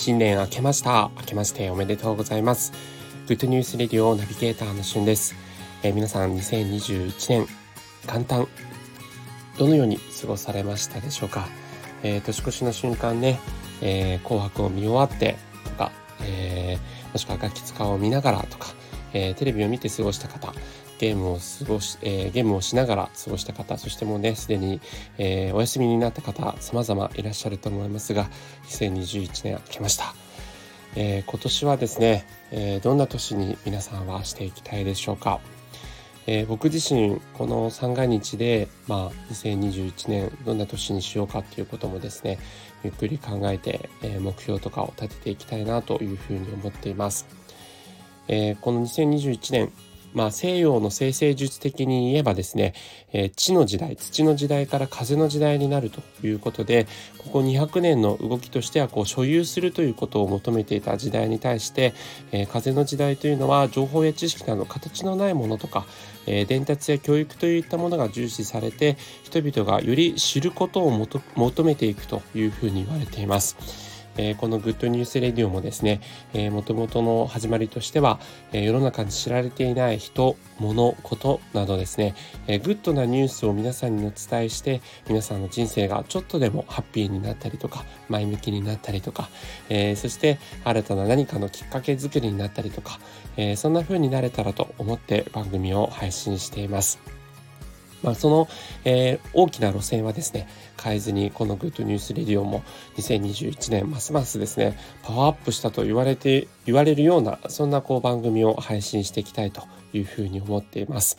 新年明けました。明けましておめでとうございます。グッドニュースレディオナビゲーターのしゅんです、えー、皆さん2021年元旦どのように過ごされましたでしょうか、えー、年越しの瞬間ね、えー、紅白を見終わってとか、えもしくはガキ使を見ながらとか、えテレビを見て過ごした方ゲームを過ごし、えー、ゲームをしながら過ごした方、そしてもうね、すでに、えー、お休みになった方、様々いらっしゃると思いますが、2021年明けました。えー、今年はですね、えどんな年に皆さんはしていきたいでしょうか。え僕自身、この三が日で、まあ、2021年どんな年にしようかっていうこともですね、ゆっくり考えて、え目標とかを立てていきたいなというふうに思っています。えこの2021年、まあ、西洋の生成術的に言えばですね、えー、地の時代土の時代から風の時代になるということでここ200年の動きとしてはこう所有するということを求めていた時代に対して、えー、風の時代というのは情報や知識など形のないものとか、えー、伝達や教育といったものが重視されて人々がより知ることを求めていくというふうに言われています。えー、この Good News Radio もですね、え、元々の始まりとしては、え、世の中に知られていない人、物、ことなどですね、えー、グッドなニュースを皆さんにお伝えして、皆さんの人生がちょっとでもハッピーになったりとか、前向きになったりとか、え、そして新たな何かのきっかけ作りになったりとか、え、そんな風になれたらと思って番組を配信しています。まあ、その、えー、大きな路線はですね、変えずに、この Good News Radio も2021年、ますますですね、パワーアップしたと言われて、言われるような、そんなこう番組を配信していきたいというふうに思っています。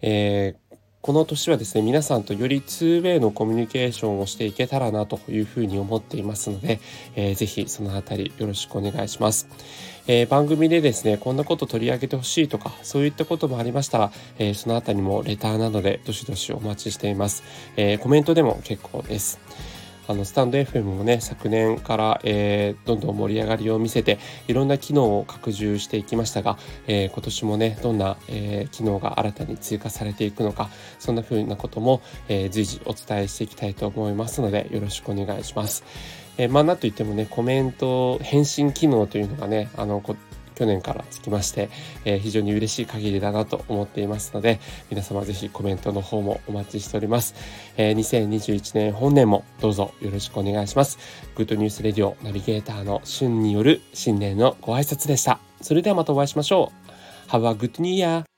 えーこの年はですね、皆さんとより 2way のコミュニケーションをしていけたらなというふうに思っていますので、えー、ぜひそのあたりよろしくお願いします。えー、番組でですね、こんなこと取り上げてほしいとか、そういったこともありましたら、えー、そのあたりもレターなどでどしどしお待ちしています。えコメントでも結構です。あのスタンド FM もね昨年から、えー、どんどん盛り上がりを見せていろんな機能を拡充していきましたが、えー、今年もねどんな、えー、機能が新たに追加されていくのかそんな風なことも、え随時お伝えしていきたいと思いますのでよろしくお願いします。えまあなんといってもねコメント返信機能というのがねあの去年からつきまして、えー、非常に嬉しい限りだなと思っていますので、皆様ぜひコメントの方もお待ちしております。えー、2021年本年もどうぞよろしくお願いします。グッドニュースレディオナビゲーターの春による新年のご挨拶でした。それではまたお会いしましょう。Have a good new year!